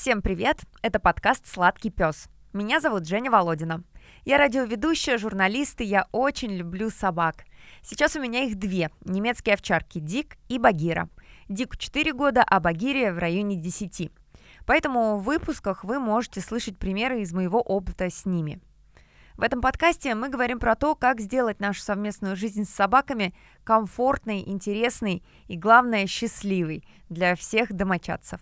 Всем привет! Это подкаст «Сладкий пес». Меня зовут Женя Володина. Я радиоведущая, журналист, и я очень люблю собак. Сейчас у меня их две – немецкие овчарки Дик и Багира. Дику 4 года, а Багире в районе 10. Поэтому в выпусках вы можете слышать примеры из моего опыта с ними – в этом подкасте мы говорим про то, как сделать нашу совместную жизнь с собаками комфортной, интересной и, главное, счастливой для всех домочадцев.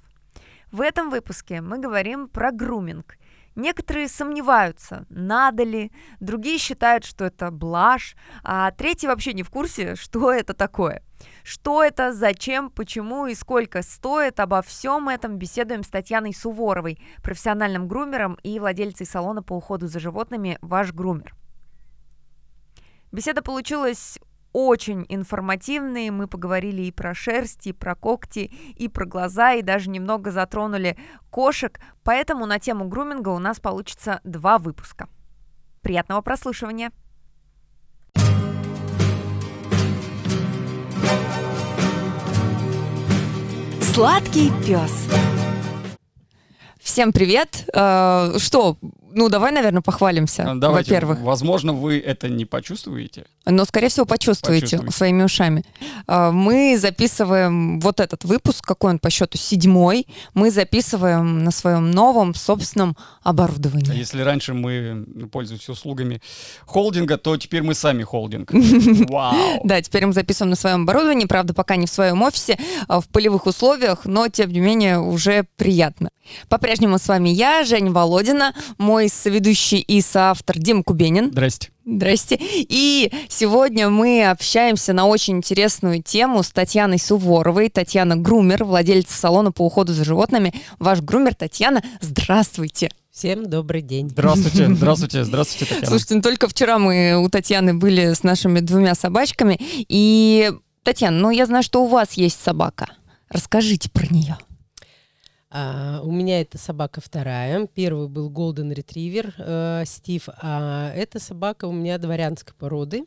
В этом выпуске мы говорим про груминг – Некоторые сомневаются, надо ли, другие считают, что это блажь, а третьи вообще не в курсе, что это такое. Что это, зачем, почему и сколько стоит, обо всем этом беседуем с Татьяной Суворовой, профессиональным грумером и владельцей салона по уходу за животными «Ваш грумер». Беседа получилась очень информативные. Мы поговорили и про шерсть, и про когти, и про глаза, и даже немного затронули кошек. Поэтому на тему груминга у нас получится два выпуска. Приятного прослушивания! Сладкий пес. Всем привет! Э, что, ну, давай, наверное, похвалимся, Давайте, во-первых. Возможно, вы это не почувствуете. Но, скорее всего, почувствуете, почувствуете. своими ушами. А, мы записываем вот этот выпуск, какой он по счету седьмой, мы записываем на своем новом собственном оборудовании. А если раньше мы пользовались услугами холдинга, то теперь мы сами холдинг. Вау! Да, теперь мы записываем на своем оборудовании, правда, пока не в своем офисе, а в полевых условиях, но, тем не менее, уже приятно. По-прежнему с вами я, Женя Володина, мой соведущий и соавтор Дим Кубенин. Здрасте. Здрасте. И сегодня мы общаемся на очень интересную тему с Татьяной Суворовой. Татьяна Грумер, владельца салона по уходу за животными. Ваш грумер Татьяна, здравствуйте. Всем добрый день. Здравствуйте, здравствуйте, здравствуйте, Татьяна. Слушайте, ну только вчера мы у Татьяны были с нашими двумя собачками. И, Татьяна, ну я знаю, что у вас есть собака. Расскажите про нее. А, у меня это собака вторая. Первый был Golden Retriever э, Стив, а эта собака у меня дворянской породы.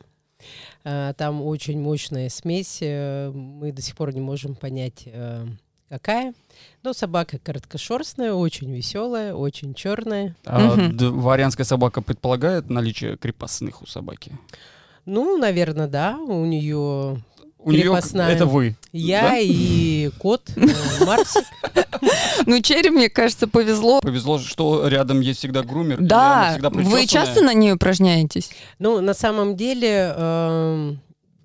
А, там очень мощная смесь. Э, мы до сих пор не можем понять, э, какая. Но собака короткошерстная, очень веселая, очень черная. А угу. дворянская собака предполагает наличие крепостных у собаки? Ну, наверное, да. У нее у нее это вы. Я да? и кот э, Марсик. Ну, Черри, мне кажется, повезло. Повезло, что рядом есть всегда грумер. Да, вы часто на ней упражняетесь? Ну, на самом деле, эм,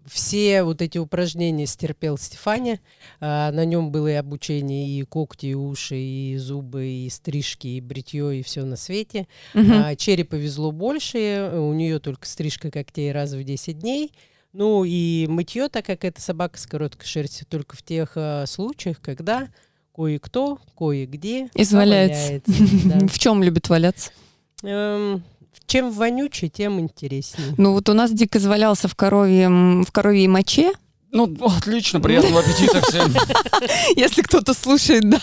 все вот эти упражнения стерпел Стефани. А, на нем было и обучение, и когти, и уши, и зубы, и стрижки, и бритье, и все на свете. Угу. А, Черри повезло больше. У нее только стрижка когтей раз в 10 дней. Ну и мытье, так как это собака с короткой шерстью, только в тех э, случаях, когда кое-кто, кое-где изваляется. В чем любит валяться? Эм, чем вонючий, тем интереснее. Ну вот у нас Дик извалялся в коровьем, в коровьей моче. Ну, отлично, приятного аппетита всем. Если кто-то слушает, да.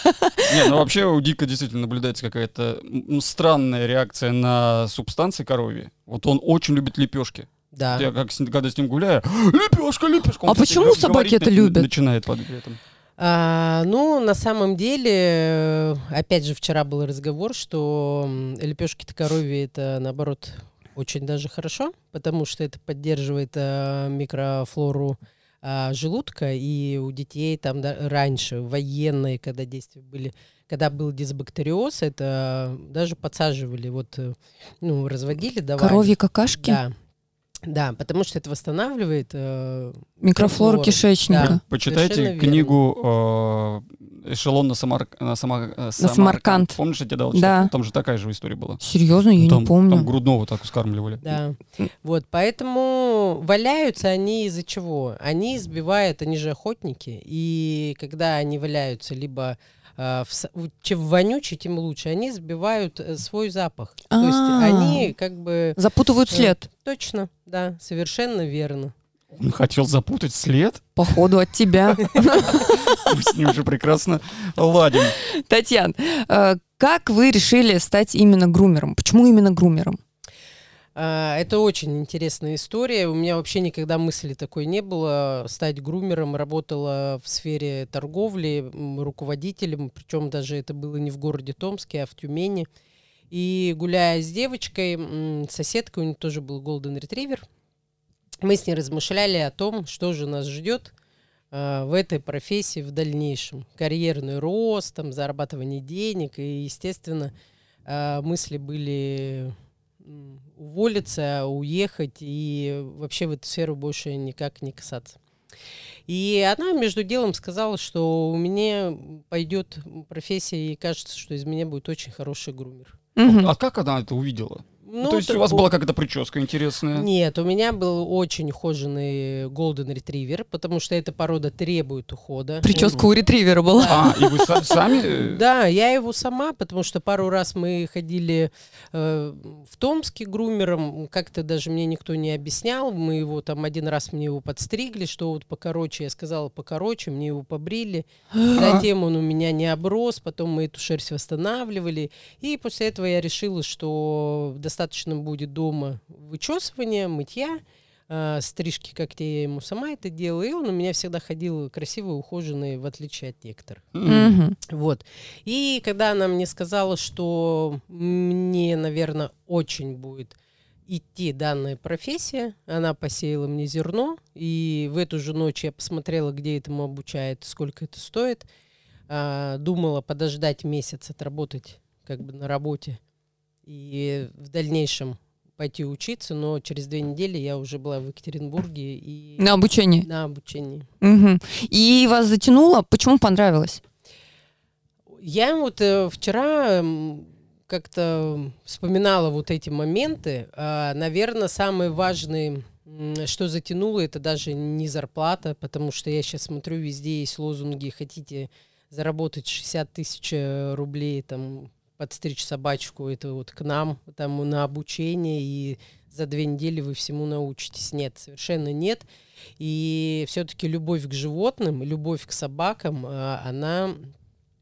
Не, ну вообще у Дика действительно наблюдается какая-то странная реакция на субстанции коровьи. Вот он очень любит лепешки. Да. Я как, когда с ним гуляю, лепешка, лепешка. а почему собаки это любят? Начинает под этом. А, ну, на самом деле, опять же, вчера был разговор, что лепешки-то коровьи это, наоборот, очень даже хорошо, потому что это поддерживает а, микрофлору а, желудка, и у детей там да, раньше, военные, когда действия были, когда был дисбактериоз, это даже подсаживали, вот, э, ну, разводили, давали. Коровьи какашки? Да, да, потому что это восстанавливает э, микрофлору кишечника. Да, Почитайте книгу э, «Эшелон на, Самар... на, Самар... на Самарканд». Помнишь, я тебе дал? Да. Там же такая же история была. Серьезно? Я там, не помню. Там грудного так скармливали. Да. Вот, поэтому валяются они из-за чего? Они избивают, они же охотники, и когда они валяются либо чем вонючий, тем лучше. Они сбивают э, свой запах. То есть а. они как бы... Запутывают э, след. Точно, да, совершенно верно. Он хотел запутать след? Походу от тебя. Мы с ним уже прекрасно ладим. Татьян, э, как вы решили стать именно грумером? Почему именно грумером? А, Это очень интересная история. У меня вообще никогда мысли такой не было стать грумером. Работала в сфере торговли, руководителем, причем даже это было не в городе Томске, а в Тюмени. И гуляя с девочкой, соседкой, у нее тоже был голден ретривер, мы с ней размышляли о том, что же нас ждет а, в этой профессии в дальнейшем. Карьерный рост, там, зарабатывание денег. И, естественно, а, мысли были уволиться, уехать и вообще в эту сферу больше никак не касаться. И она между делом сказала, что у меня пойдет профессия, и кажется, что из меня будет очень хороший грумер. Мгм. А как она это увидела? Ну, То есть так у вас была какая-то прическа интересная? Нет, у меня был очень ухоженный голден ретривер, потому что эта порода требует ухода. Прическа у ретривера была. А, и вы са- сами? э, Да, я его сама, потому что пару раз мы ходили э, в Томске грумером, как-то даже мне никто не объяснял, мы его там один раз мне его подстригли, что вот покороче, я сказала покороче, мне его побрили, затем он у меня не оброс, потом мы эту шерсть восстанавливали, и после этого я решила, что достаточно будет дома вычесывания, мытья, э, стрижки когтей я ему сама это делала, и он у меня всегда ходил красивый, ухоженный, в отличие от некоторых. Мгм. Вот. И когда она мне сказала, что мне, наверное, очень будет идти данная профессия, она посеяла мне зерно, и в эту же ночь я посмотрела, где этому обучают, сколько это стоит. А, думала подождать месяц, отработать как бы на работе и в дальнейшем пойти учиться, но через две недели я уже была в Екатеринбурге и На обучении. на обучении. Мгм. И вас затянуло? Почему понравилось? Я вот э, вчера м, как-то вспоминала вот эти моменты. наверное, самый важный, м, что затянуло, это даже не зарплата, потому что я сейчас смотрю, везде есть лозунги «хотите заработать 60 тысяч э, рублей, там, подстричь собачку, это вот к нам, там, на обучение, и за две недели вы всему научитесь». Нет, совершенно нет. И все-таки любовь к животным, любовь к собакам, а, она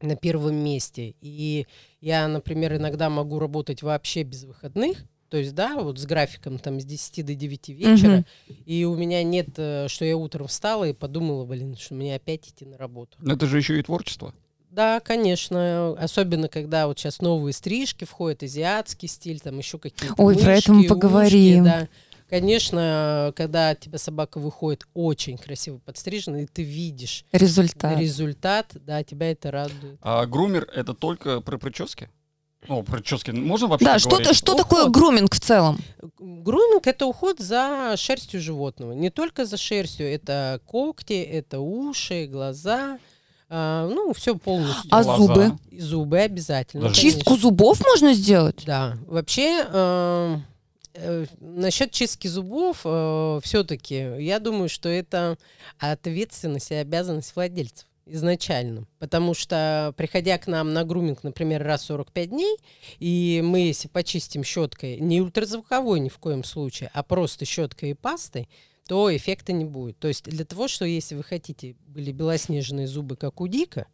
на первом месте. И я, например, иногда могу работать вообще без выходных, то есть, да, вот с графиком там с 10 до 9 вечера, и у меня нет, э, что я утром встала и подумала, блин, что мне опять идти на работу. Это же еще и творчество. Да, конечно, особенно когда вот сейчас новые стрижки входят, азиатский стиль, там еще какие-то Ой, про это мы мышки, ушки, поговорим. да. Конечно, когда от тебя собака выходит очень красиво подстрижена, и ты видишь Результат. результат, да, тебя это радует. А грумер это только про прически? О, прически. Можно вообще Да, что, что Уход. такое груминг в целом? Груминг это уход за шерстью животного. Не только за шерстью, это когти, это уши, глаза, а, ну, все полностью. А Глаза. зубы? И зубы обязательно. Даже- конечно. Чистку зубов можно сделать? Да, вообще э, э, насчет чистки зубов все-таки я думаю, что это ответственность и обязанность владельцев изначально. Потому что, приходя к нам на груминг, например, раз в 45 дней, и мы, если почистим щеткой, не ультразвуковой ни в коем случае, а просто щеткой и пастой, то эффекта не будет. То есть для того, что если вы хотите, были белоснежные зубы, как у Дика,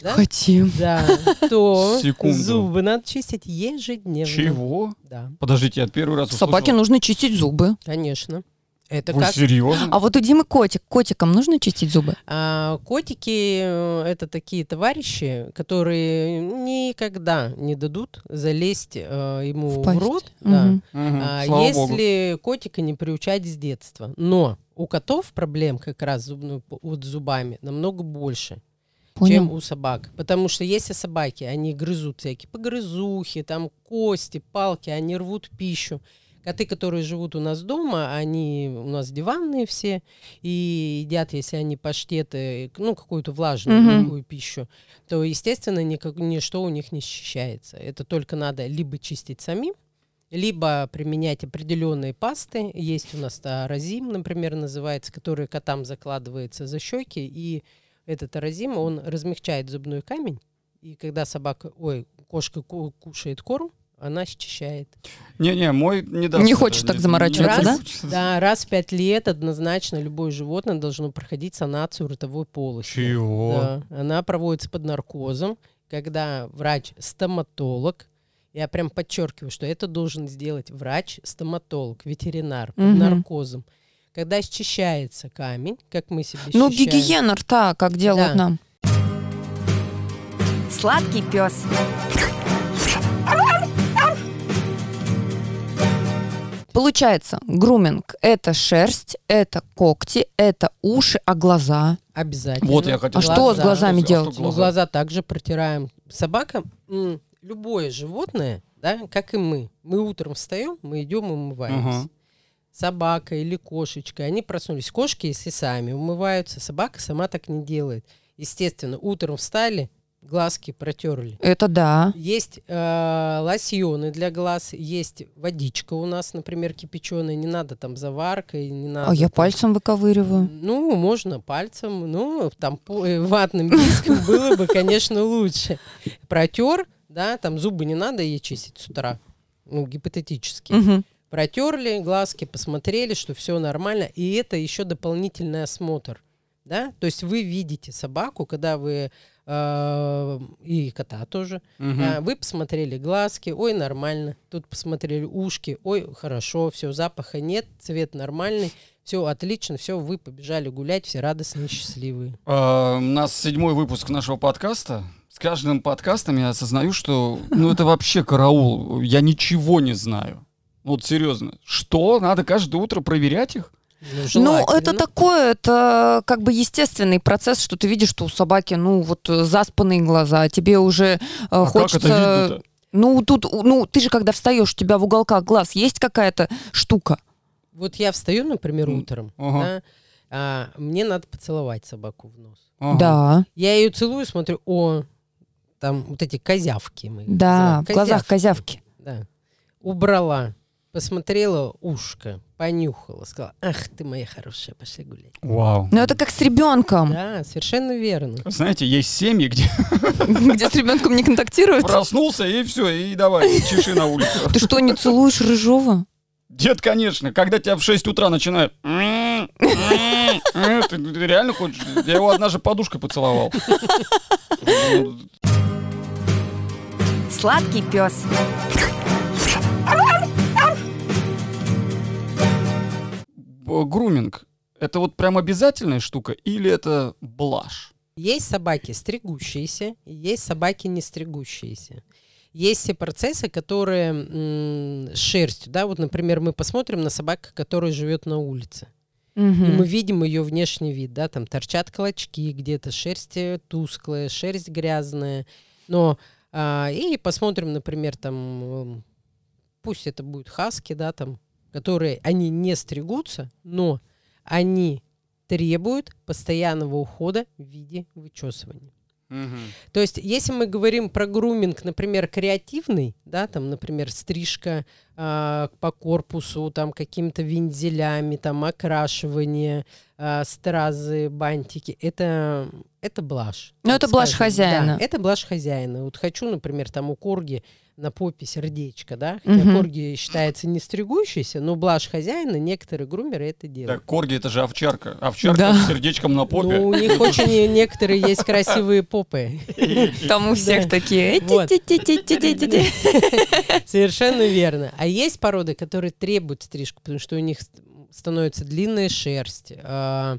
да, Хотим. да, то Секунду. зубы надо чистить ежедневно. Чего? Да, Подождите, я первый раз Собаке услышал. нужно чистить зубы. конечно. Это Вы как серьезно? А вот у Димы котик. Котикам нужно чистить зубы? а, котики э, это такие товарищи, которые никогда не дадут залезть э, ему В в, рот. да. Мгм. Мгм, А, Слава богу. если котика не приучать с детства. Но у котов проблем как раз зубной, п- вот с зубами намного больше. чем Понял. у собак. Потому что если собаки, они грызут всякие погрызухи, там кости, палки, они рвут пищу. Коты, которые живут у нас дома, они у нас диванные все, и едят, если они паштеты, ну, какую-то влажную Мгм. такую пищу, то, естественно, никак, ничто у них не счищается. Это только надо либо чистить самим, либо применять определенные пасты. Есть у нас таразим, например, называется, который котам закладывается за щеки, и этот таразим, он размягчает зубной камень, и когда собака, ой, кошка ку- кушает корм, она счищает. Не-не, мой не даст Не хочет так не- заморачиваться, не да? Да, раз в пять лет однозначно любое животное должно проходить санацию ротовой полости. Чего? Да, она проводится под наркозом, когда врач-стоматолог Я прям подчеркиваю, что это должен сделать врач, стоматолог, ветеринар, под Мгм. наркозом. Когда счищается камень, как мы себе Ну, счищаем, гигиена рта, как делают Да. нам. Сладкий пес. Получается, груминг – это шерсть, это когти, это уши, а глаза? обязательно. Вот я хотел А что с Глаза. глазами А что делать? Ну, глаза также протираем. Собака, м, любое животное, да, как и мы. Мы утром встаем, мы идем и умываемся. Ага. Собака или кошечка, они проснулись. Кошки, если сами умываются, собака сама так не делает. Естественно, утром встали, глазки протерли. Это да. Есть э, лосьоны для глаз, есть водичка у нас, например, кипяченая. Не надо там заваркой, не надо. А я там- пальцем выковыриваю. Ну, можно пальцем, ну, там по- э, ватным диском было бы, конечно, лучше. Протер, да, там зубы не надо ей чистить с утра, ну, гипотетически. Протерли глазки, посмотрели, что все нормально, и это еще дополнительный осмотр, да. То есть вы видите собаку, когда вы э, и кота тоже, а, вы посмотрели глазки, ой, нормально. Тут посмотрели ушки, ой, хорошо, все, запаха нет, цвет нормальный, все отлично, все, вы побежали гулять, все радостные, счастливые. А, У нас седьмой выпуск нашего подкаста. С каждым подкастом я осознаю, что ну это вообще караул. Я ничего не знаю. Вот серьезно. Что? Надо каждое утро проверять их? Ну, Ну, это такое, это как бы естественный процесс, что ты видишь, что у собаки, ну, вот э, заспанные глаза, тебе уже э, А хочется... как это видно-то? Ну, тут, ну, ты же когда встаешь, у тебя в уголках глаз есть какая-то штука. Вот я встаю, например, утром, ага. да, а, мне надо поцеловать собаку в нос. Ага. Да, Я ее целую, смотрю, о, там вот эти козявки мы. да, называем. в глазах козявки. Да. Убрала, посмотрела ушко, понюхала, сказала, ах ты моя хорошая, пошли гулять. Вау. Ну, это как с ребенком, Да, совершенно верно. Знаете, есть семьи, где где с ребенком не контактируют. проснулся и все, и давай, чеши на улицу. Ты что, не целуешь рыжова? Дед, конечно, когда тебя в 6 утра начинают... Ты реально хочешь? Я его однажды подушкой поцеловал. Сладкий пес. Груминг. Это вот прям обязательная штука или это блажь? Есть собаки стригущиеся, есть собаки не стригущиеся. Есть все процессы, которые м, с шерстью, да, вот, например, мы посмотрим на собаку, которая живет на улице. И мы видим ее внешний вид, да, там торчат клочки, где-то шерсть э, тусклая, шерсть грязная. Но а, и посмотрим, например, там, пусть это будет хаски, да, там, которые, они не стригутся, но они требуют постоянного ухода в виде вычесывания. То есть, если мы говорим про груминг, например, креативный, да, там, например, стрижка а, по корпусу, там, какими-то вензелями, там, окрашивание, а, стразы, бантики, это, это блажь. Ну, это блажь хозяина. Да, это блажь хозяина. Вот хочу, например, там у корги на попе сердечко, да, хотя Мгм. корги считается не стригущейся, но блажь хозяина, некоторые грумеры это делают. Так, корги это же овчарка. Овчарка Да. с сердечком на попе. Ну, у них очень некоторые есть красивые попы. Там у всех такие. «Ти-ти-ти-ти-ти-ти-ти». Совершенно верно. А есть породы, которые требуют стрижку, потому что у них становится длинная шерсть, а,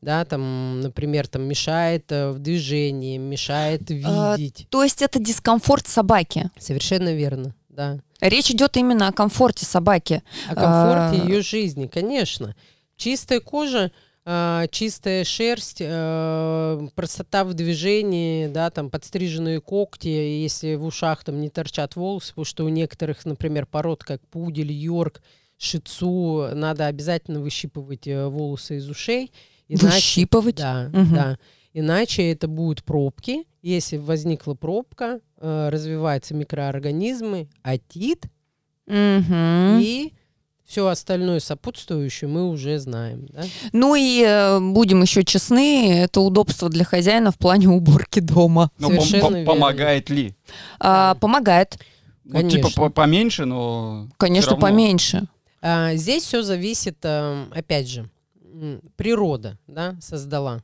да, там, например, там мешает э, в движении, мешает А, видеть. То есть это дискомфорт собаки. Совершенно верно, да. Речь идет именно о комфорте собаки. О комфорте А. ее жизни, конечно. Чистая кожа, а, чистая шерсть, а, простота в движении, да, там подстриженные когти, если в ушах там не торчат волосы, потому что у некоторых, например, пород, как пудель, йорк, шицу, надо обязательно выщипывать э, волосы из ушей. иначе- Выщипывать. Да, Мгм. да. Иначе это будут пробки. Если возникла пробка, э, развиваются микроорганизмы, отит, Мгм. и все остальное сопутствующее мы уже знаем. Да? Ну и э, будем еще честны, это удобство для хозяина в плане уборки дома. Но Совершенно пом- верно. помогает ли? А, помогает, Ну, типа поменьше, но конечно, равно. поменьше. А, здесь все зависит, эм, опять же, природа да, создала.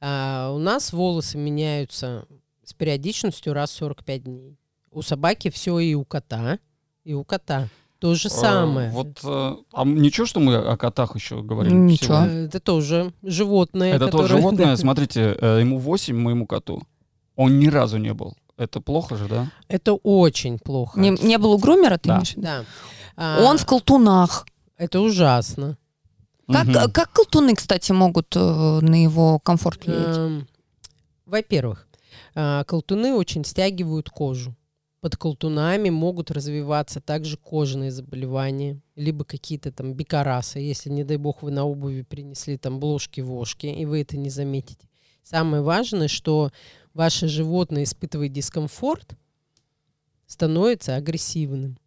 А, у нас волосы меняются с периодичностью раз в 45 дней. У собаки все и у кота, и у кота. То же Э, самое. Вот, э, а ничего, что мы о котах еще говорим? Ничего. сегодня? Э, Это тоже животное. Это тоже которое- животное. да. Смотрите, ему 8, моему коту. Он ни разу не был. Это плохо же, да? Это очень плохо. Не, не был у грумера, ты Да. имеешь? Да. А, Он в колтунах. Это ужасно. Как, Мгм. как колтуны, кстати, могут э, на его комфорт влиять? Эм, Во-первых, а, колтуны очень стягивают кожу. Под колтунами могут развиваться также кожные заболевания, либо какие-то там бикарасы, если, не дай бог, вы на обуви принесли там бложки-вошки, и вы это не заметите. Самое важное, что ваше животное испытывает дискомфорт, становится агрессивным.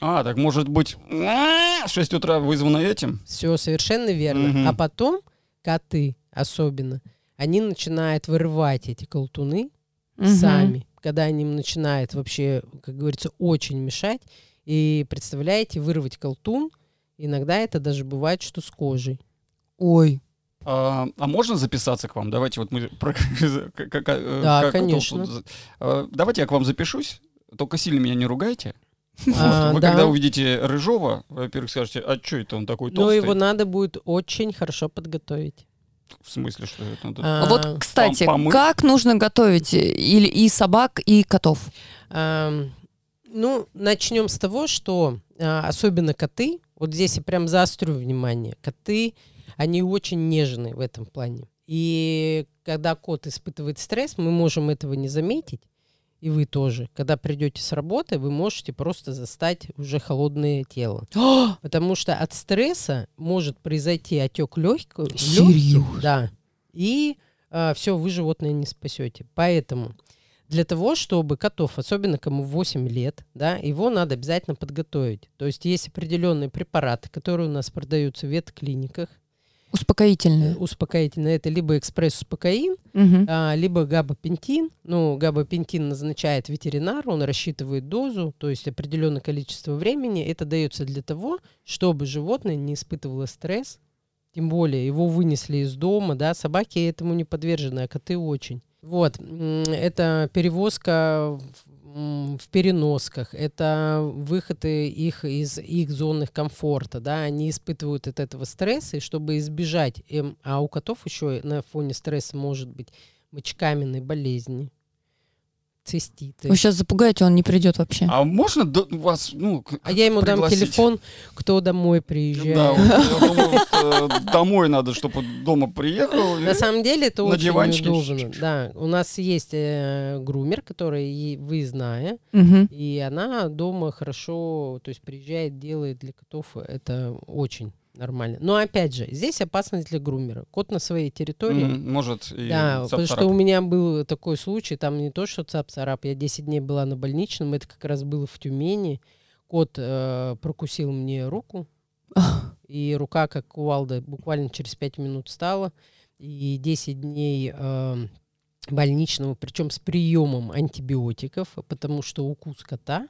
А, так может быть, в 6 утра вызвано этим? Все совершенно верно. Мгм. А потом коты особенно, они начинают вырывать эти колтуны Мгм. сами, когда они им начинают вообще, как говорится, очень мешать. И представляете, вырвать колтун, иногда это даже бывает, что с кожей. Ой. А, а можно записаться к вам? Давайте вот мы... про- как- э, Да, как- конечно. э, Давайте я к вам запишусь. Только сильно меня не ругайте. А, Вот. Вы да. когда увидите Рыжова, во-первых, скажете, а что это он такой Но толстый? его надо будет очень хорошо подготовить. В смысле, что это? надо? А, вот, кстати, помыть? как нужно готовить или и собак, и котов? Ну, начнем с того, что а, особенно коты, вот здесь я прям заострю внимание, коты, они очень нежные в этом плане. И когда кот испытывает стресс, мы можем этого не заметить, и вы тоже. Когда придете с работы, вы можете просто застать уже холодное тело. Потому что от стресса может произойти отек легких. Серьёзно? Да. И все, вы животное не спасете. Поэтому для того, чтобы котов, особенно кому 8 лет, да, его надо обязательно подготовить. То есть есть определенные препараты, которые у нас продаются в ветклиниках. Успокоительные. Успокоительные. Это либо экспресс-успокоин, Мгм. а, либо габапентин. Ну, габапентин назначает ветеринар, он рассчитывает дозу, то есть определенное количество времени. Это дается для того, чтобы животное не испытывало стресс. Тем более его вынесли из дома, да, собаки этому не подвержены, а коты очень. Вот, это перевозка в, переносках, это выходы их из их зонных комфорта, да, они испытывают от этого стресса, и чтобы избежать, эм, а у котов еще на фоне стресса может быть мочекаменной болезни, циститы. Вы сейчас запугаете, он не придет вообще. А можно до- вас, ну, А я ему дам пригласить? телефон, кто домой приезжает. Да, вот, думаю, э, домой надо, чтобы дома приехал. На самом деле это На очень удобно. Да, у нас есть э, грумер, который и вы зная, и она дома хорошо, то есть приезжает, делает для котов. Это очень нормально. Но опять же, здесь опасность для грумера. Кот на своей территории. Может, и Да, потому что цап-царап. у меня был такой случай, там не то, что цап-царап, я 10 дней была на больничном, это как раз было в Тюмени. Кот э, прокусил мне руку, и рука, как кувалда, буквально через 5 минут стала, и 10 дней э, больничного, причем с приемом антибиотиков, потому что укус кота,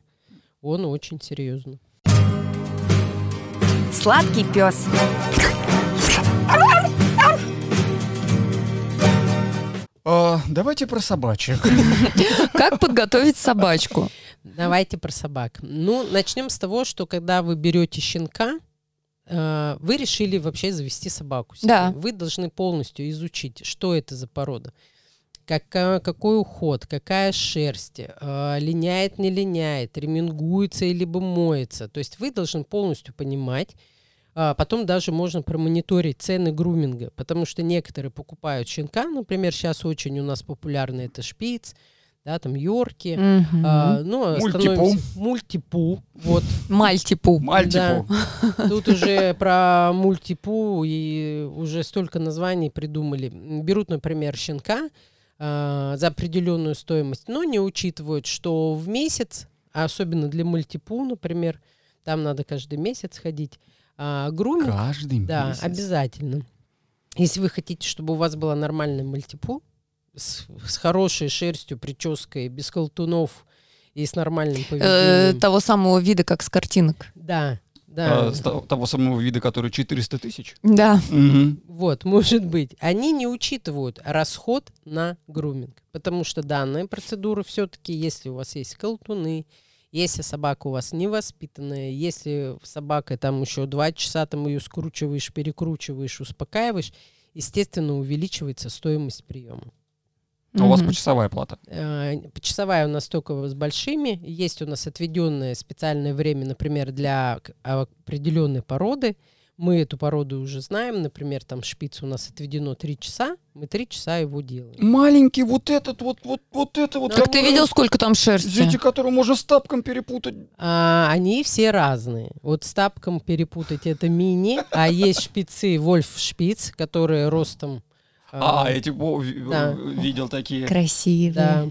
он очень серьезный. Сладкий пес. А, Давайте про собачек. Как подготовить собачку? Давайте про собак. Ну, начнем с того, что когда вы берете щенка, э, вы решили вообще завести собаку. себе. Да. Вы должны полностью изучить, что это за порода. Кака- какой уход, какая шерсть, э, линяет, не линяет, ремингуется или моется. То есть вы должны полностью понимать, а потом даже можно промониторить цены груминга, потому что некоторые покупают щенка, например, сейчас очень у нас популярны это шпиц, да, там йорки, Мгм. а, ну, а Мультипу. становимся- Мультипу. Вот. Мальтипу. Мальтипу. Тут уже про мультипу и уже столько названий придумали. Берут, например, щенка а, за определенную стоимость, но не учитывают, что в месяц, а особенно для мультипу, например, там надо каждый месяц ходить, а, груминг Каждый да, месяц. обязательно. Если вы хотите, чтобы у вас была нормальная мультипу, с, с хорошей шерстью, прической, без колтунов и с нормальным Э, поведением. того самого вида, как с картинок. Да. Да. то- того самого вида, который 400 тысяч? Да. Мгм. Вот, может быть. Они не учитывают расход на груминг. Потому что данная процедура все-таки, если у вас есть колтуны, если собака у вас невоспитанная, если собака там еще два часа там ее скручиваешь, перекручиваешь, успокаиваешь, естественно, увеличивается стоимость приема. А у вас почасовая плата. Э, Почасовая у нас только с большими. Есть у нас отведенное специальное время, например, для к- определенной породы. Мы эту породу уже знаем. Например, там шпиц у нас отведено 3 часа. Мы 3 часа его делаем. Маленький вот этот, вот, вот, вот это вот. Ну, Так ты видел, сколько там шерсти? Извините, которого можно с тапком перепутать. А, они все разные. Вот с тапком перепутать это мини, а есть шпицы Вольф шпиц, которые ростом... А, эти о, ви- да. видел такие. Красивые. Да,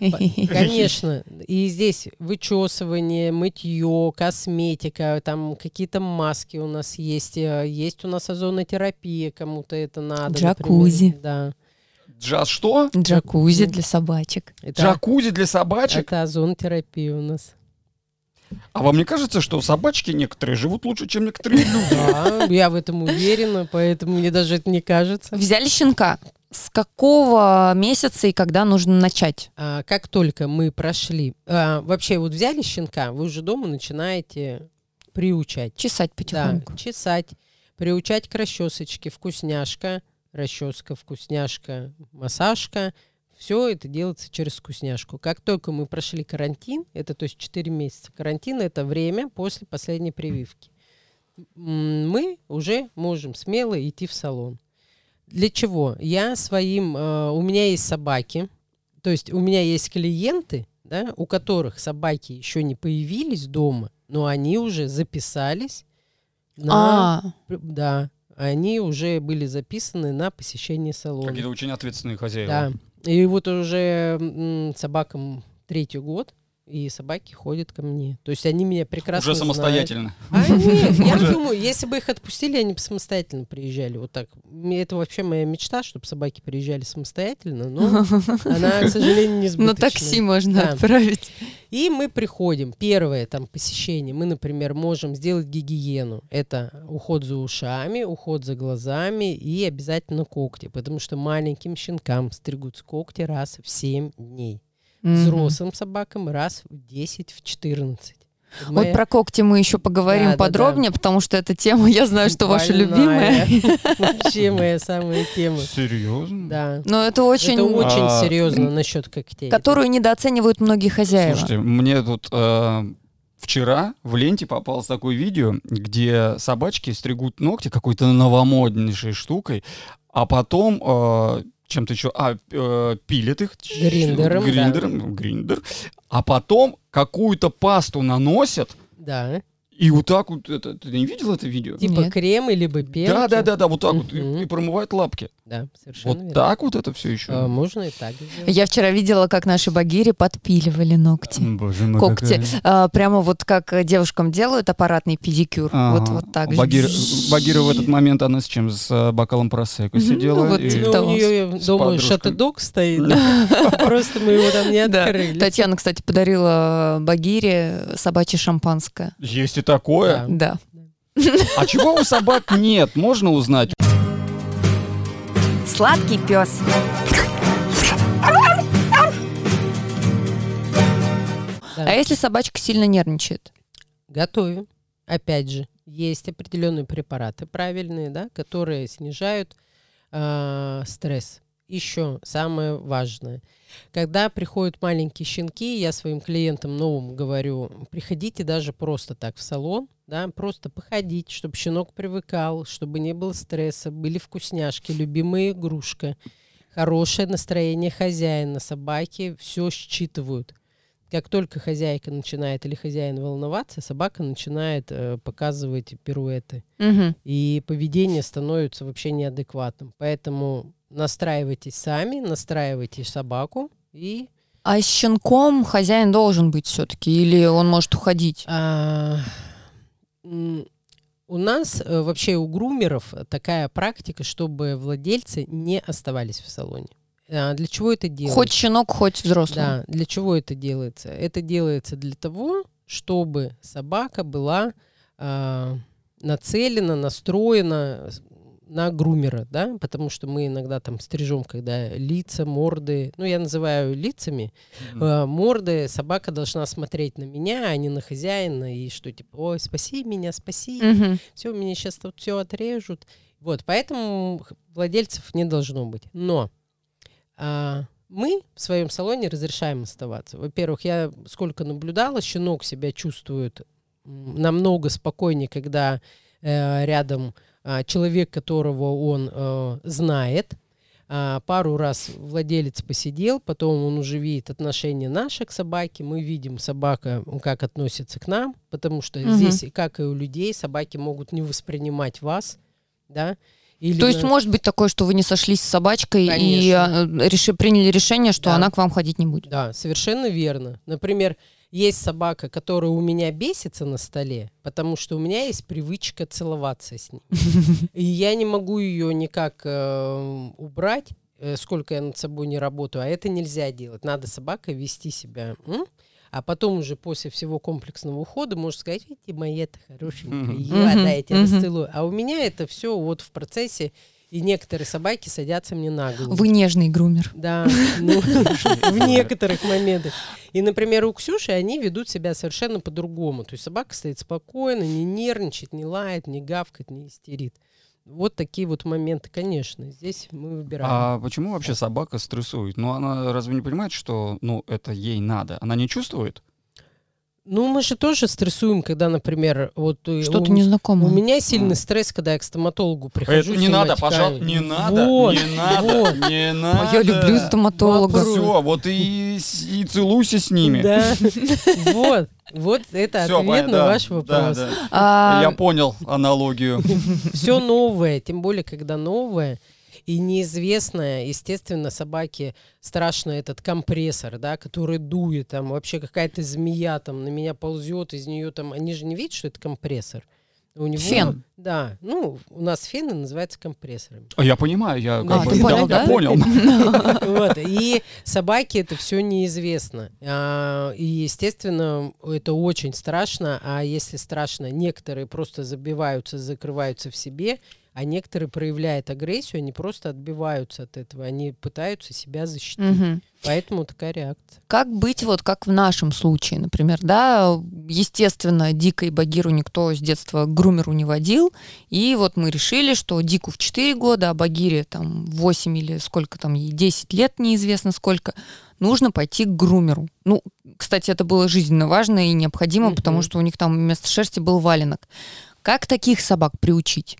конечно. И здесь вычесывание, мытье, косметика, там какие-то маски у нас есть. э, Есть у нас озонотерапия, кому-то это надо. например. Джакузи. Да. Джаз что? Джакузи для собачек. Это, Джакузи для собачек? это озонотерапия у нас. А вам не кажется, что собачки некоторые живут лучше, чем некоторые люди? Да, я в этом уверена, поэтому мне даже это не кажется. Взяли щенка. С какого месяца и когда нужно начать? А, как только мы прошли, а, вообще вот взяли щенка, вы уже дома начинаете приучать. Чесать Да, потихоньку. чесать, приучать к расчесочке, вкусняшка, расческа, вкусняшка, массажка. Все это делается через вкусняшку. Как только мы прошли карантин, это то есть 4 месяца карантина, это время после последней прививки, мы уже можем смело идти в салон. Для чего? Я своим, э, у меня есть собаки, то есть у меня есть клиенты, да, у которых собаки еще не появились дома, но они уже записались на, А, Да, они уже были записаны на посещение салона. Какие-то очень ответственные хозяева. Да. И вот уже собакам третий год, и собаки ходят ко мне. То есть они меня прекрасно Уже самостоятельно. знают. А, нет, я думаю, если бы их отпустили, они бы самостоятельно приезжали. Вот так. Это вообще моя мечта, чтобы собаки приезжали самостоятельно, но она, к сожалению, не на такси можно Да. отправить. и мы приходим. Первое там посещение. Мы, например, можем сделать гигиену. Это уход за ушами, уход за глазами и обязательно когти. Потому что маленьким щенкам стригут когти раз в 7 дней. Мгм. Взрослым собакам раз в 10, в 14. Это Вот про когти мы еще поговорим Да, да, да. подробнее, потому что эта тема, я знаю, что ваша больная. любимая. Вообще моя самая тема. Серьезно? Да. Но это очень... Это очень А, серьезно насчет когтей. Которую недооценивают многие хозяева. Слушайте, мне тут э, вчера в ленте попалось такое видео, где собачки стригут ногти какой-то новомоднейшей штукой, а потом э, чем-то еще, а, э, пилят их. Гриндером, да. Гриндером, гриндер. А потом какую-то пасту наносят, Да. И вот так вот, это, ты не видел это видео? Типа Нет. крем либо пенки. Да, да, да, да, вот так вот, и, и промывают лапки. Да, совершенно Вот верно. так вот это все еще. А, можно и так сделать. Я вчера видела, как наши багири подпиливали ногти. Боже мой, когти. какая- А, прямо вот как девушкам делают аппаратный педикюр. Вот, Ага. вот так же. Багира, Багира в этот момент, она с чем? С э, бокалом просеку Мгм, сидела. вот и- типа Ну, того. у нее, я С думаю, подружкой. шатедок стоит. Просто мы его там не Да. открыли. Татьяна, кстати, подарила Багире собачье шампанское. Есть и такое. Да. А чего у собак нет? Можно узнать? Сладкий пес. А если собачка сильно нервничает? Готовим. Опять же, есть определенные препараты правильные, да, которые снижают а, стресс. Еще самое важное. Когда приходят маленькие щенки, я своим клиентам новым говорю, приходите даже просто так в салон, да, просто походить, чтобы щенок привыкал, чтобы не было стресса, были вкусняшки, любимая игрушка, хорошее настроение хозяина, собаки все считывают. Как только хозяйка начинает или хозяин волноваться, собака начинает э, показывать пируэты. Мгм. И поведение становится вообще неадекватным. Поэтому настраивайтесь сами, настраивайте собаку и А с щенком хозяин должен быть все-таки, или он может уходить? А, у нас э, вообще у грумеров такая практика, чтобы владельцы не оставались в салоне. А, для чего это делается? Хоть щенок, хоть взрослый. Да, для чего это делается? Это делается для того, чтобы собака была а, нацелена, настроена на грумера, да, потому что мы иногда там стрижем, когда лица, морды, ну, я называю лицами, э, морды, собака должна смотреть на меня, а не на хозяина, и что, типа, ой, спаси меня, спаси, Мгм. все, мне сейчас тут все отрежут. Вот, поэтому владельцев не должно быть. Но а, мы в своем салоне разрешаем оставаться. Во-первых, я сколько наблюдала, щенок себя чувствует намного спокойнее, когда э, рядом человек, которого он э, знает. А, пару раз владелец посидел, потом он уже видит отношение наше к собаке, мы видим собака, как относится к нам, потому что Мгм. здесь, как и у людей, собаки могут не воспринимать вас, да. Или То есть на- может быть такое, что вы не сошлись с собачкой и Конечно. а, реши- приняли решение, что Да. она к вам ходить не будет. Да, совершенно верно. Например, есть собака, которая у меня бесится на столе, потому что у меня есть привычка целоваться с ней. И я не могу ее никак э, убрать, сколько я над собой не работаю, а это нельзя делать. Надо собакой вести себя. м? А потом уже после всего комплексного ухода можно сказать, видите, моя-то хорошенькая, я, да, я тебя расцелую. А у меня это все вот в процессе, и некоторые собаки садятся мне на голову. Вы нежный грумер. Да, ну, в некоторых моментах. И, например, у Ксюши они ведут себя совершенно по-другому. То есть собака стоит спокойно, не нервничает, не лает, не гавкает, не истерит. Вот такие вот моменты, конечно, здесь мы выбираем. А почему вообще собака стрессует? Ну, она разве не понимает, что ну, это ей надо? Она не чувствует? Ну, мы же тоже стрессуем, когда, например, вот э, Что-то у, незнакомое. у меня сильный стресс, когда я к стоматологу прихожу. Это не надо, пожалуйста, не надо, Вот, не надо, вот. не А надо. я люблю стоматолога. Вопрос. Все, вот и, и целуйся с ними. Да, вот, вот это Всё, ответ на да, ваш да, вопрос. да. А, Я понял аналогию. все новое, тем более, когда новое и неизвестное, естественно, собаке страшно этот компрессор, да, который дует, там вообще какая-то змея там на меня ползет, из нее там, они же не видят, что это компрессор. У него, Фен. Да, ну, у нас фены называются компрессорами. А Я понимаю, я как А, бы- ты да, понял, я да? понял. Вот, И собаке это все неизвестно. А, И, естественно, это очень страшно. А если страшно, некоторые просто забиваются, закрываются в себе, а некоторые проявляют агрессию, они просто отбиваются от этого. Они пытаются себя защитить. мгм. Поэтому такая реакция. Как быть, вот как в нашем случае, например, да, естественно, Дика и Багиру никто с детства к грумеру не водил, и вот мы решили, что Дику в 4 года, а Багире там 8 или сколько там ей, 10 лет, неизвестно сколько, нужно пойти к грумеру. Ну, кстати, это было жизненно важно и необходимо, Мгм. потому что у них там вместо шерсти был валенок. Как таких собак приучить?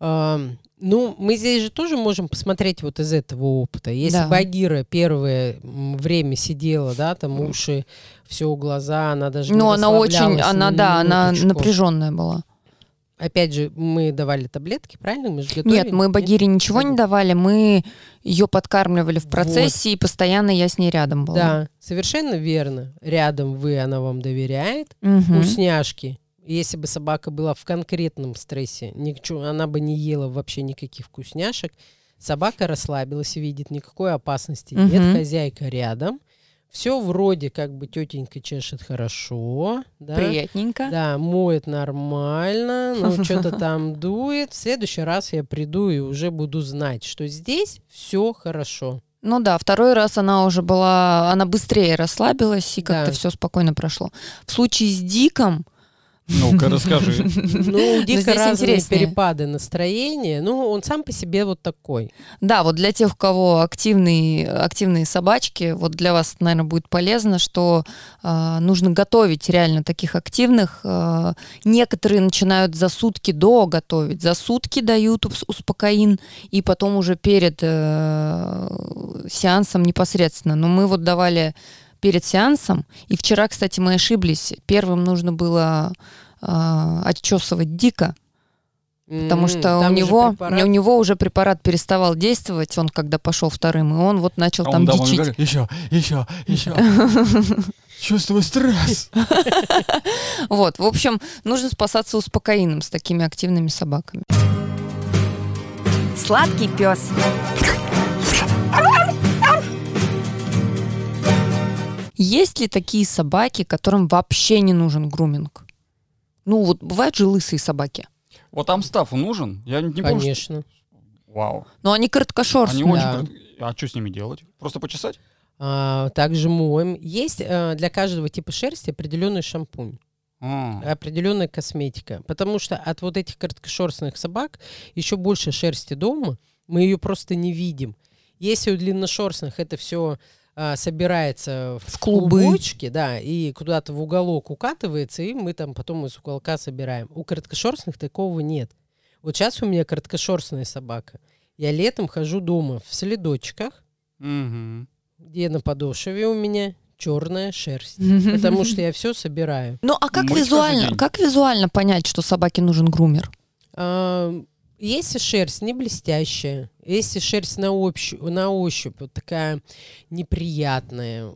Ну, мы здесь же тоже можем посмотреть вот из этого опыта. Если Да. Багира первое время сидела, да, там уши, все глаза, она даже не Ну, она очень, она, да, она напряженная была. Опять же, мы давали таблетки, правильно? Мы же готовили. Нет, мы Багире ничего не Нет? давали, мы ее подкармливали в процессе, и постоянно я с ней рядом была. Да, совершенно верно. Рядом вы, она вам доверяет. Мгм. Вкусняшки. Если бы собака была в конкретном стрессе, ничего, она бы не ела вообще никаких вкусняшек. Собака расслабилась и видит, никакой опасности нет, Мгм. хозяйка рядом. Все вроде как бы тетенька чешет хорошо, да, Приятненько. да, моет нормально, но что-то там дует. В следующий раз я приду и уже буду знать, что здесь все хорошо. Ну да, второй раз она уже была, она быстрее расслабилась, и как-то Да. все спокойно прошло. В случае с Диком, Ну-ка, расскажи. Ну, у Дика здесь разные интереснее. перепады настроения. Ну, он сам по себе вот такой. да, вот для тех, у кого активные, активные собачки, вот для вас, наверное, будет полезно, что а, нужно готовить реально таких активных. А, некоторые начинают за сутки до готовить, за сутки дают ус- успокоин, и потом уже перед э, сеансом непосредственно. Но мы вот давали перед сеансом, и вчера, кстати, мы ошиблись. Первым нужно было а, отчесывать дико, потому что там у него, препарат. у него уже препарат переставал действовать, он когда пошел вторым, и он вот начал А там он дичить. говорит, еще, еще, еще. Чувствую стресс. Вот, в общем, нужно спасаться успокоином с такими активными собаками. Сладкий пес. Есть ли такие собаки, которым вообще не нужен груминг? Ну, вот бывают же лысые собаки. Вот там стафу нужен? Я не помню. что- Конечно. Вау. Но они короткошерстные. Они очень... Да. А что с ними делать? Просто почесать? А, также моем. Есть э, для каждого типа шерсти определенный шампунь, А, определенная косметика. Потому что от вот этих короткошерстных собак еще больше шерсти дома, мы ее просто не видим. Если у длинношерстных это все собирается в, В клубы. клубочки, да, и куда-то в уголок укатывается, и мы там потом из уголка собираем. У короткошерстных такого нет. Вот сейчас у меня короткошерстная собака. Я летом хожу дома в следочках, мгм. где на подошве у меня черная шерсть. Потому что я все собираю. Ну, а как визуально, как визуально понять, что собаке нужен грумер? Если шерсть не блестящая, если шерсть на, общ- на ощупь вот такая неприятная.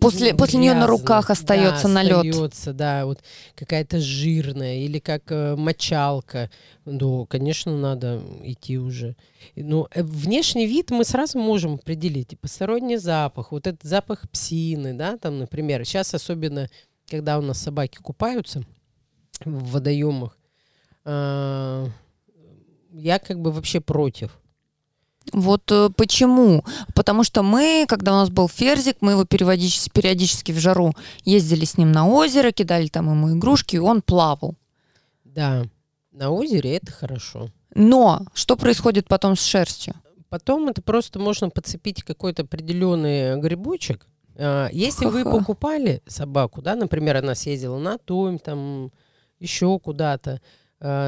После- ну, после неё на грязная, руках остается да, налёт. остается, да, вот какая-то жирная или как э, мочалка, то, конечно, надо идти уже. И, Ну, э, внешний вид мы сразу можем определить. И Посторонний запах, вот этот запах псины, да, там, например. Сейчас особенно, когда у нас собаки купаются в водоемах, а, я как бы вообще против. Вот э, почему? Потому что мы, когда у нас был Ферзик, мы его периодически, периодически в жару ездили с ним на озеро, кидали там ему игрушки, и он плавал. Да, на озере это хорошо. Но что происходит потом с шерстью? Потом это просто можно подцепить какой-то определенный грибочек. А, Если вы покупали собаку, да, например, она съездила на Томь, там еще куда-то,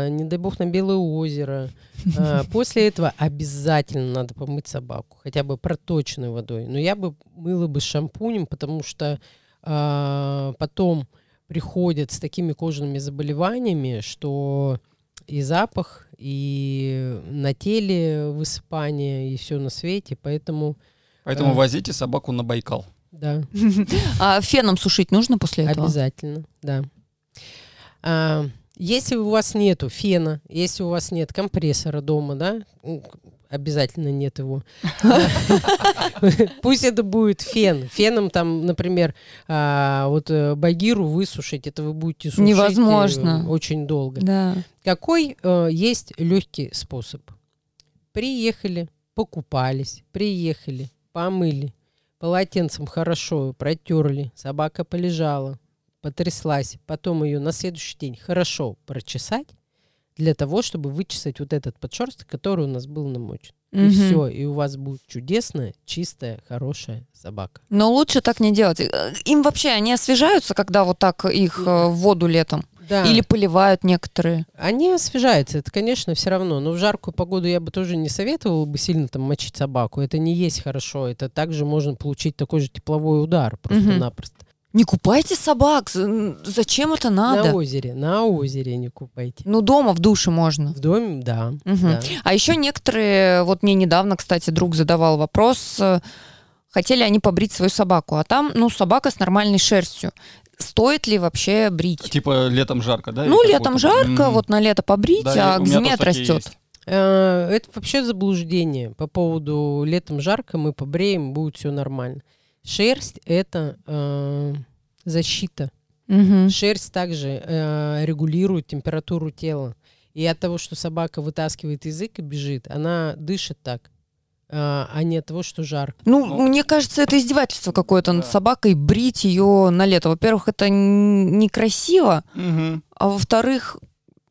не дай бог на Белое озеро, а, после этого обязательно надо помыть собаку, хотя бы проточной водой. Но я бы мыла бы шампунем, потому что а, потом приходят с такими кожными заболеваниями, что и запах, и на теле высыпание, и все на свете, поэтому Поэтому А. возите собаку на Байкал. да, А феном сушить нужно после этого? обязательно, да. А, если у вас нету фена, если у вас нет компрессора дома, да, м, обязательно нет его. Пусть это будет фен. Феном там, например, а, вот э, багиру высушить, это вы будете сушить э, Невозможно. очень долго. Да. Какой э, есть легкий способ? Приехали, покупались, приехали, помыли, полотенцем хорошо протерли, собака полежала, потряслась, потом ее на следующий день хорошо прочесать для того, чтобы вычесать вот этот подшерсток, который у нас был намочен. И Мгм. все, и у вас будет чудесная, чистая, хорошая собака. Но лучше так не делать. Э, Им вообще они освежаются, когда вот так их э, в воду летом? Да. Или поливают некоторые? Они освежаются, это, конечно, все равно. Но в жаркую погоду я бы тоже не советовала бы сильно там мочить собаку. Это не есть хорошо. Это также можно получить такой же тепловой удар просто-напросто. Не купайте собак. Зачем это надо? На озере, на озере не купайте. Ну, дома в душе можно. В доме, да. Мгм. да. А еще некоторые, вот мне недавно, кстати, друг задавал вопрос, э, хотели они побрить свою собаку, а там, ну, собака с нормальной шерстью. Стоит ли вообще брить? Типа летом жарко, да? Ну, летом жарко, Мгм. вот на лето побрить, Да, а такие отрастет. есть. Э, Это вообще заблуждение по поводу летом жарко, мы побреем, будет все нормально. Шерсть это э, защита. Мгм. Шерсть также э, регулирует температуру тела. И от того, что собака вытаскивает язык и бежит, она дышит так, а а не от того, что жарко. Ну, Ну, мне кажется, это издевательство какое-то над да. собакой, брить ее на лето. Во-первых, это некрасиво, Мгм. а во-вторых,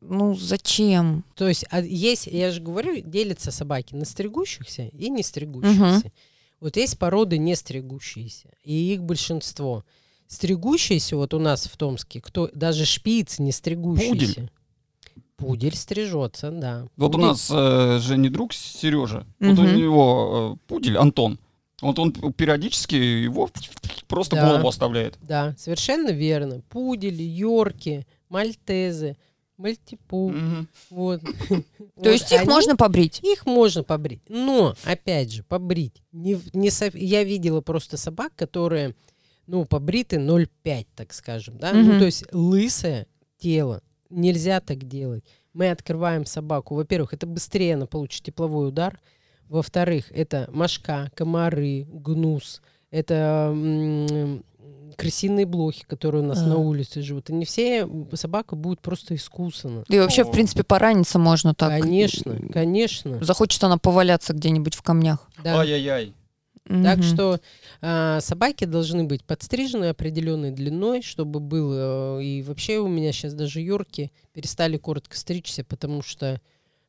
ну, зачем? То есть а есть, я же говорю, делятся собаки на стригущихся и не стригущихся. Вот есть породы не стригущиеся, и их большинство. Стригущиеся вот у нас в Томске, кто даже шпиц не стригущийся. Пудель стрижется, да. Вот у Пудель- нас э, же не друг Сережа, вот у него э, пудель Антон. Вот он периодически его просто Да. голову оставляет. Да, совершенно верно. Пудели, йорки, мальтезы, мальтипу. Мгм. Вот. То есть их можно побрить? Их можно побрить. Но, опять же, побрить. Не, не Я видела просто собак, которые, ну, побриты 0,5, так скажем. Да? Ну, то есть лысое тело. Нельзя так делать. Мы открываем собаку. Во-первых, это быстрее она получит тепловой удар. Во-вторых, это мошка, комары, гнус. Это крысиные блохи, которые у нас А. на улице живут. Они все, м, собака будет просто искусана. Да и вообще, О. в принципе, пораниться можно так. Конечно, конечно. Захочет она поваляться где-нибудь в камнях. Да. Ай-яй-яй. Так Мгм. что а, собаки должны быть подстрижены определенной длиной, чтобы было. э, И вообще у меня сейчас даже юрки перестали коротко стричься, потому что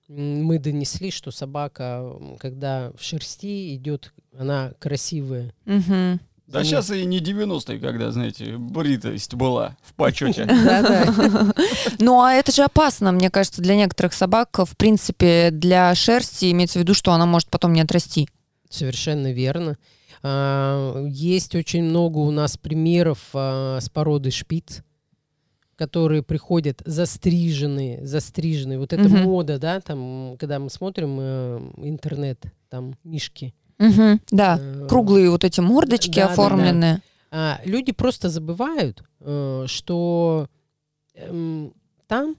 мы донесли, что собака, когда в шерсти идет, она красивая. Мгм. Да За ней- сейчас и не 90-е, когда, знаете, бритость была в почете. Да-да. Ну, а это же опасно, мне кажется, для некоторых собак. В принципе, для шерсти имеется в виду, что она может потом не отрасти. Совершенно верно. А, Есть очень много у нас примеров а, с породы шпиц, которые приходят застриженные, застриженные. Вот это Мгм. мода, да, там, когда мы смотрим э, интернет, там мишки. Мгм. Да, э, круглые вот эти мордочки Да, да, да. оформленные. а, люди просто забывают, э, что эм, там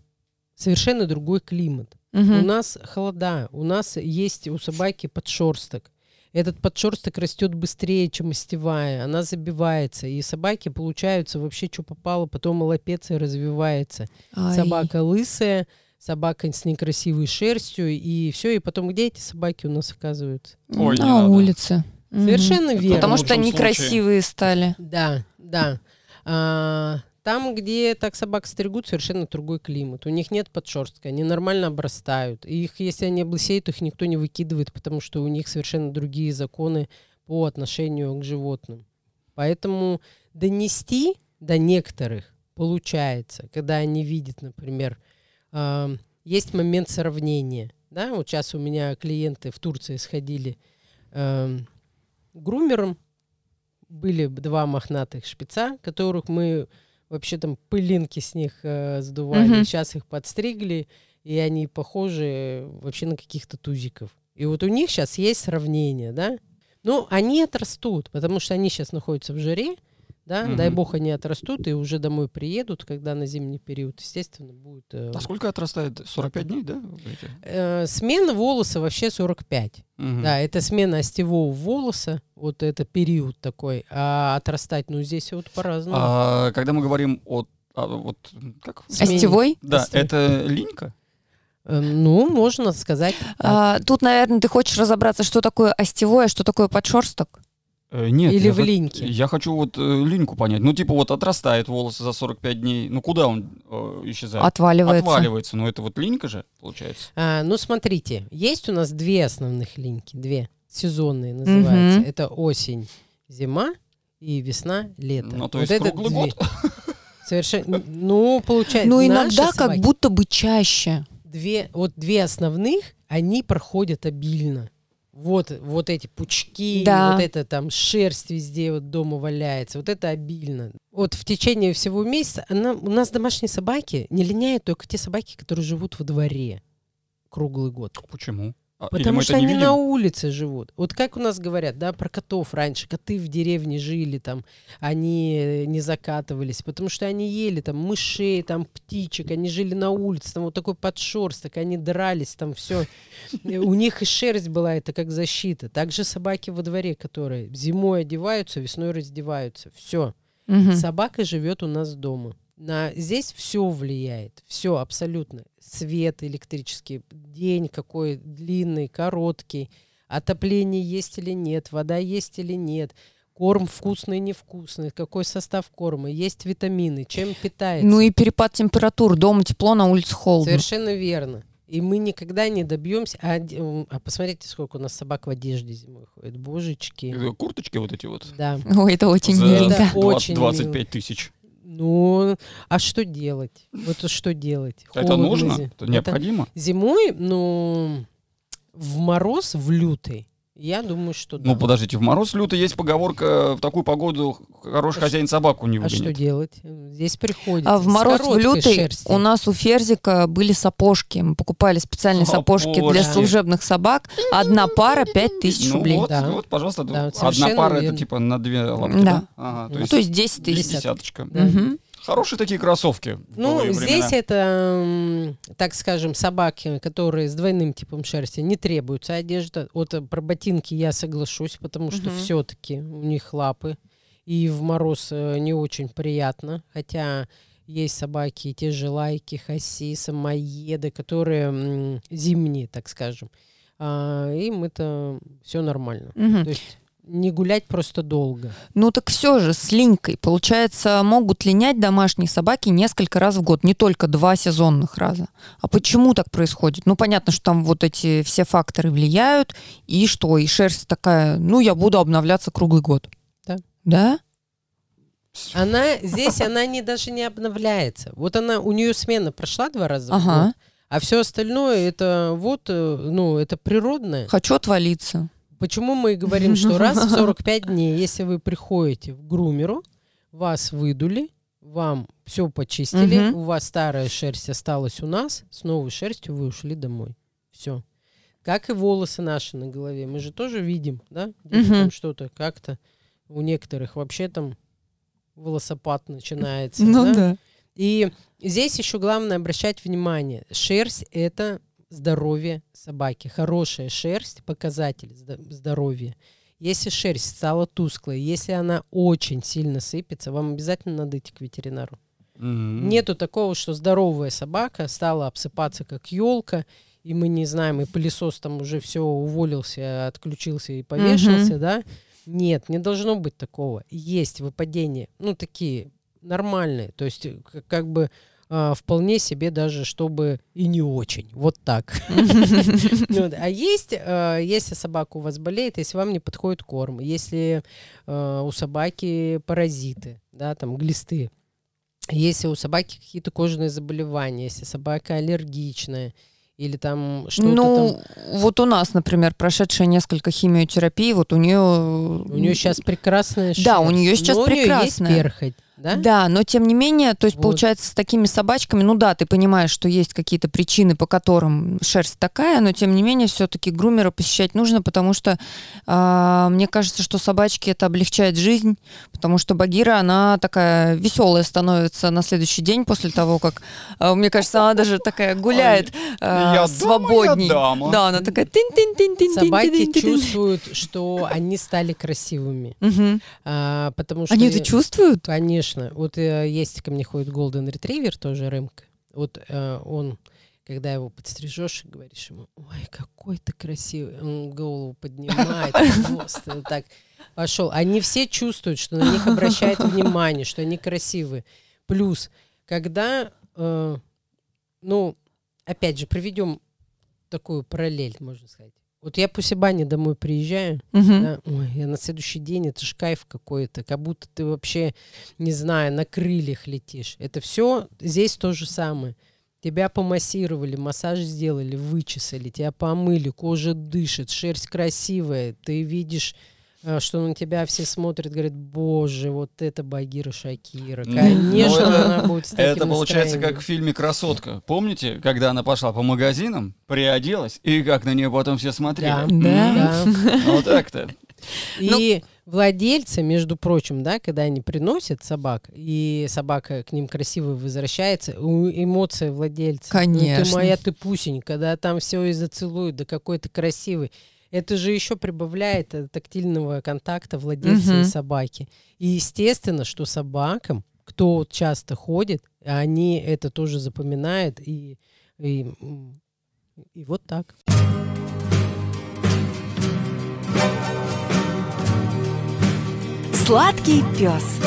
совершенно другой климат. У Мгм. нас холода, у нас есть у собаки подшерсток. Этот подшерсток растет быстрее, чем остевая. Она забивается. И собаки получаются вообще, что попало, потом лапеция развивается. Ай. Собака лысая, собака с некрасивой шерстью, и все. И потом где эти собаки у нас оказываются? Ой, На надо. улице. Совершенно Это верно. Потому что они случае. красивые стали. Да, да. А, там, где так собак стригут, совершенно другой климат. У них нет подшерстка, они нормально обрастают. И их, если они облысеют, их никто не выкидывает, потому что у них совершенно другие законы по отношению к животным. Поэтому донести до некоторых получается, когда они видят, например, а, есть момент сравнения. Да, вот сейчас у меня клиенты в Турции сходили эм, грумером, были два мохнатых шпица, которых мы вообще там пылинки с них э, сдували. Мгм. Сейчас их подстригли, и они похожи вообще на каких-то тузиков. И вот у них сейчас есть сравнение, да? Ну, они отрастут, потому что они сейчас находятся в жаре, да? Мгм. Дай бог они отрастут и уже домой приедут, когда на зимний период, естественно, будет... э, А сколько отрастает? 45 дней, да? э, смена волоса вообще 45. Мгм. Да, это смена остевого волоса, вот это период такой, а отрастать, ну, здесь вот по-разному. А когда мы говорим о... а, вот как? Остевой? Да, Остевой. это линька? Э, ну, можно сказать. А, тут, наверное, ты хочешь разобраться, что такое остевой, а что такое подшерсток? Э, Нет. Или я в линьке. Я хочу вот э, линьку понять. Ну, типа вот отрастает волосы за 45 дней. Ну, куда он э, исчезает? Отваливается. Отваливается. Но это вот линька же, получается. А, ну, смотрите, есть у нас две основных линьки, две сезонные называются. Мгм. Это осень, зима и весна, лето. Ну, то Вот есть это круглый две. год? Совершенно. Ну, получается. Ну, иногда как будто бы чаще. две, вот две основных, они проходят обильно. Вот, вот эти пучки, Да. вот это там шерсть везде вот дома валяется, вот это обильно. Вот в течение всего месяца она, у нас домашние собаки не линяют только те собаки, которые живут во дворе круглый год. Почему? А, Потому что они видим? на улице живут. Вот как у нас говорят, да, про котов раньше. Коты в деревне жили, там, они э, не закатывались, потому что они ели там мышей, там, птичек, они жили на улице, там вот такой подшерсток, они дрались, там все. У них и шерсть была, это как защита. Также собаки во дворе, которые зимой одеваются, весной раздеваются. Все. Собака живет у нас дома. На, здесь все влияет, все абсолютно. Свет электрический, день какой длинный, короткий, отопление есть или нет, вода есть или нет, корм вкусный, невкусный, какой состав корма, есть витамины, чем питается. Ну и перепад температур. Дома тепло, на улице холодно. Совершенно верно. И мы никогда не добьемся. А, а посмотрите, сколько у нас собак в одежде зимой ходит. Божечки. Э, Курточки вот эти вот. Да. Ой, это очень За миленько. Это 20 очень 25 тысяч. Ну, а что делать? Вот что делать? Это Холодно нужно? зи- Это необходимо? Зимой, ну, в мороз, в лютый, я думаю, что да. Ну, подождите, в мороз лютый есть поговорка, в такую погоду хороший А хозяин собаку не а что выгонит. делать? Здесь приходится. А в мороз в лютый шерстью. у нас у Ферзика были сапожки. Мы покупали специальные сапожки для Сапожки. служебных собак. Одна пара 5000 Ну рублей. вот, Да. вот, пожалуйста, Да, вот одна пара это верно. типа на две лапки, Да. да? Ага, то Ну, есть То есть 10 тысяч. десяточка. Да. Мгм. Хорошие такие кроссовки. Ну, здесь это, так скажем, собаки, которые с двойным типом шерсти, не требуется одежда. Вот э, про ботинки я соглашусь, потому что Мгм. все-таки у них лапы. и в мороз э, не очень приятно, хотя есть собаки, те же лайки, хаси, самоеды, которые зимние, так скажем. А, им это все нормально. Мгм. То есть не гулять просто долго. Ну так все же, с линькой. Получается, могут линять домашние собаки несколько раз в год, не только два сезонных раза. А почему так происходит? Ну понятно, что там вот эти все факторы влияют, и что, и шерсть такая, ну я буду обновляться круглый год. Да. Да? Она здесь, она не даже не обновляется. Вот она, у нее смена прошла два раза в Ага. год, а все остальное это вот, э, ну, это природное. Хочу отвалиться. Почему мы говорим, что раз в 45 дней, если вы приходите в грумеру, вас выдули, вам все почистили, Мгм. у вас старая шерсть осталась у нас, с новой шерстью вы ушли домой. Все. Как и волосы наши на голове. Мы же тоже видим, да? Мгм. что-то как-то у некоторых вообще там волосопад начинается. Ну да? да. И здесь еще главное обращать внимание. Шерсть – это здоровье собаки. Хорошая шерсть – показатель здоровья. Если шерсть стала тусклой, если она очень сильно сыпется, вам обязательно надо идти к ветеринару. М. Нету такого, что здоровая собака стала обсыпаться как елка, и мы не знаем, и пылесос там уже все уволился, отключился и повешался, да? Нет, не должно быть такого. Есть выпадения, ну, такие нормальные, то есть э, как бы а, вполне себе даже, чтобы и не очень. Вот так. Ну. А есть, э, если собака у вас болеет, если вам не подходит корм, если э, у собаки паразиты, да, там глисты, если у собаки какие-то кожные заболевания, если собака аллергичная, или там что-то Ну, там. вот у нас, например, прошедшая несколько химиотерапий, вот у нее... У нее сейчас прекрасная шерсть. Да, у неё сейчас но у неё прекрасная. есть перхоть, да? Да, но тем не менее, то есть Вот. получается с такими собачками, ну да, ты понимаешь, что есть какие-то причины, по которым шерсть такая, но тем не менее все-таки грумера посещать нужно, потому что а, мне кажется, что собачки это облегчает жизнь, потому что Багира, она такая веселая становится на следующий день после того, как, а, мне кажется, она даже такая гуляет Я свободней. я. Да, она такая тин тин тин тин Собаки чувствуют, что они стали красивыми. Потому что... Они это чувствуют? Конечно. Вот э, есть ко мне ходит Golden Retriever, тоже рымка. Вот э, он, когда его подстрижешь, говоришь ему, ой, какой ты красивый. Он голову поднимает, хвост, вот так пошел. Они все чувствуют, что на них обращают внимание, что они красивые. Плюс, когда, э, ну, опять же, проведем такую параллель, можно сказать. Вот я после бани домой приезжаю, Мгм. да, ой, я на следующий день, это ж кайф какой-то, как будто ты вообще, не знаю, на крыльях летишь. Это все здесь то же самое. Тебя помассировали, массаж сделали, вычесали, тебя помыли, кожа дышит, шерсть красивая, ты видишь, что на тебя все смотрят, говорят, боже, вот это Багира Шакира. Ну, Конечно, ну, это- она будет с таким Это получается настроением». как в фильме «Красотка». Помните, когда она пошла по магазинам, приоделась, и как на нее потом все смотрели? Да. Да. Да. Вот так-то. И владельцы, между прочим, да, когда они приносят собак, и собака к ним красиво возвращается, эмоция владельца. Ну, Конечно. ты моя, ты пусенька, да, там все и зацелуют, да какой ты красивый. Это же еще прибавляет э, тактильного контакта владельца Мгм. и собаки. И естественно, что собакам, кто часто ходит, они это тоже запоминают, и, и, и вот так. Сладкий пес.